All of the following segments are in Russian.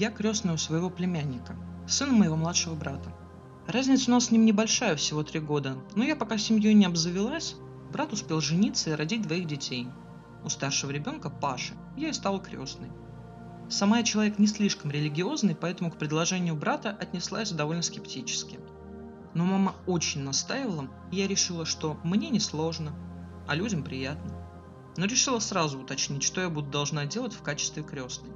Я крестная у своего племянника, сына моего младшего брата. Разница у нас с ним небольшая, всего три года, но я пока семьей не обзавелась, брат успел жениться и родить двоих детей. У старшего ребенка, Паши, я и стала крестной. Сама я человек не слишком религиозный, поэтому к предложению брата отнеслась довольно скептически. Но мама очень настаивала, и я решила, что мне не сложно, а людям приятно. Но решила сразу уточнить, что я буду должна делать в качестве крестной.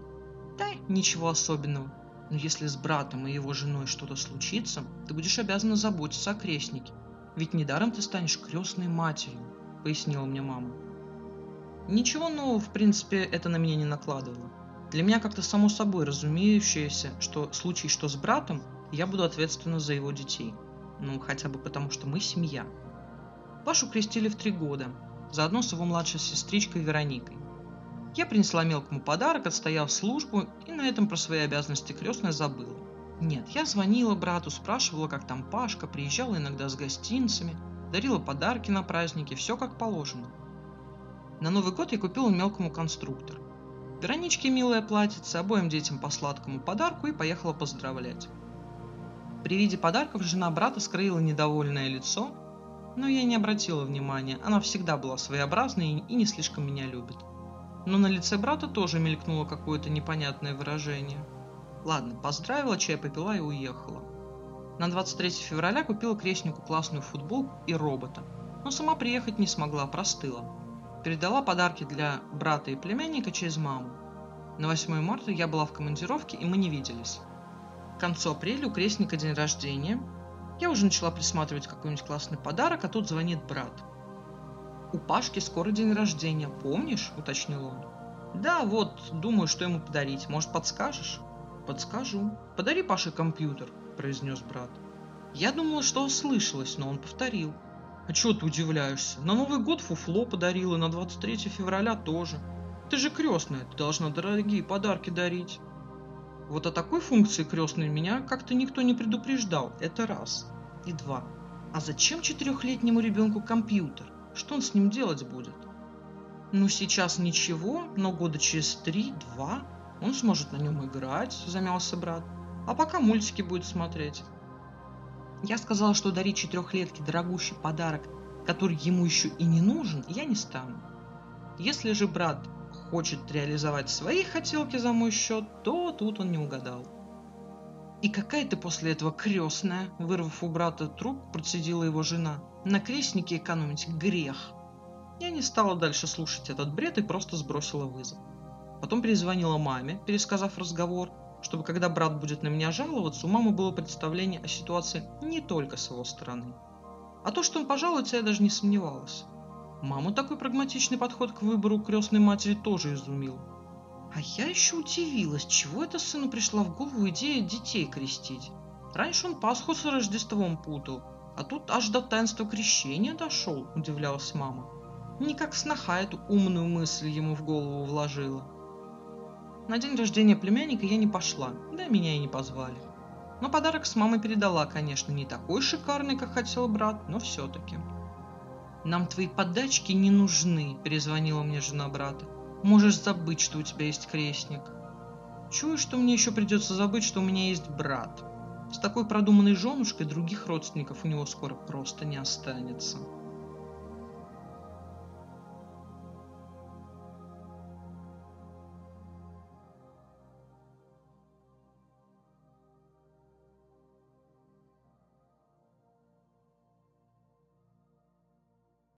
Да, ничего особенного. Но если с братом и его женой что-то случится, ты будешь обязана заботиться о крестнике. Ведь недаром ты станешь крестной матерью, пояснила мне мама. Ничего нового, в принципе, это на меня не накладывало. Для меня как-то само собой разумеющееся, что в случае что с братом, я буду ответственна за его детей. Ну, хотя бы потому, что мы семья. Пашу крестили в три года, заодно с его младшей сестричкой Вероникой. Я принесла мелкому подарок, отстояв службу, и на этом про свои обязанности крестная забыла. Нет, я звонила брату, спрашивала, как там Пашка, приезжала иногда с гостинцами, дарила подарки на праздники, все как положено. На Новый год я купила мелкому конструктор. Вероничке милое платьице, обоим детям по сладкому подарку и поехала поздравлять. При виде подарков жена брата скрыла недовольное лицо, но я не обратила внимания, она всегда была своеобразной и не слишком меня любит. Но на лице брата тоже мелькнуло какое-то непонятное выражение. Ладно, поздравила, чай попила и уехала. На 23 февраля купила крестнику классную футболку и робота, но сама приехать не смогла, простыла. Передала подарки для брата и племянника через маму. На 8 марта я была в командировке, и мы не виделись. К концу апреля у крестника день рождения. Я уже начала присматривать какой-нибудь классный подарок, а тут звонит брат. «У Пашки скоро день рождения, помнишь?» – уточнил он. «Да, вот, думаю, что ему подарить. Может, подскажешь?» «Подскажу. Подари Паше компьютер», – произнес брат. Я думала, что ослышалась, но он повторил. «А чего ты удивляешься? На Новый год фуфло подарила, на 23 февраля тоже. Ты же крестная, ты должна дорогие подарки дарить». Вот о такой функции крестной меня как-то никто не предупреждал. Это раз. И два. А зачем четырехлетнему ребенку компьютер? Что он с ним делать будет? Ну, сейчас ничего, но года через три-два он сможет на нем играть, замялся брат. А пока мультики будет смотреть. Я сказала, что дарить четырехлетке дорогущий подарок, который ему еще и не нужен, я не стану. Если же брат хочет реализовать свои хотелки за мой счет, то тут он не угадал. «И какая ты после этого крестная?» Вырвав у брата труп, процедила его жена. «На крестнике экономить грех». Я не стала дальше слушать этот бред и просто сбросила вызов. Потом перезвонила маме, пересказав разговор, чтобы когда брат будет на меня жаловаться, у мамы было представление о ситуации не только с его стороны. А то, что он пожалуется, я даже не сомневалась. Маму такой прагматичный подход к выбору крестной матери тоже изумил. А я еще удивилась, чего это сыну пришла в голову идея детей крестить. Раньше он Пасху с Рождеством путал, а тут аж до таинства крещения дошел, удивлялась мама. Никак сноха эту умную мысль ему в голову вложила. На день рождения племянника я не пошла, да меня и не позвали. Но подарок с мамой передала, конечно, не такой шикарный, как хотел брат, но все-таки. «Нам твои подачки не нужны», – перезвонила мне жена брата. «Можешь забыть, что у тебя есть крестник». Чую, что мне еще придется забыть, что у меня есть брат. С такой продуманной женушкой других родственников у него скоро просто не останется.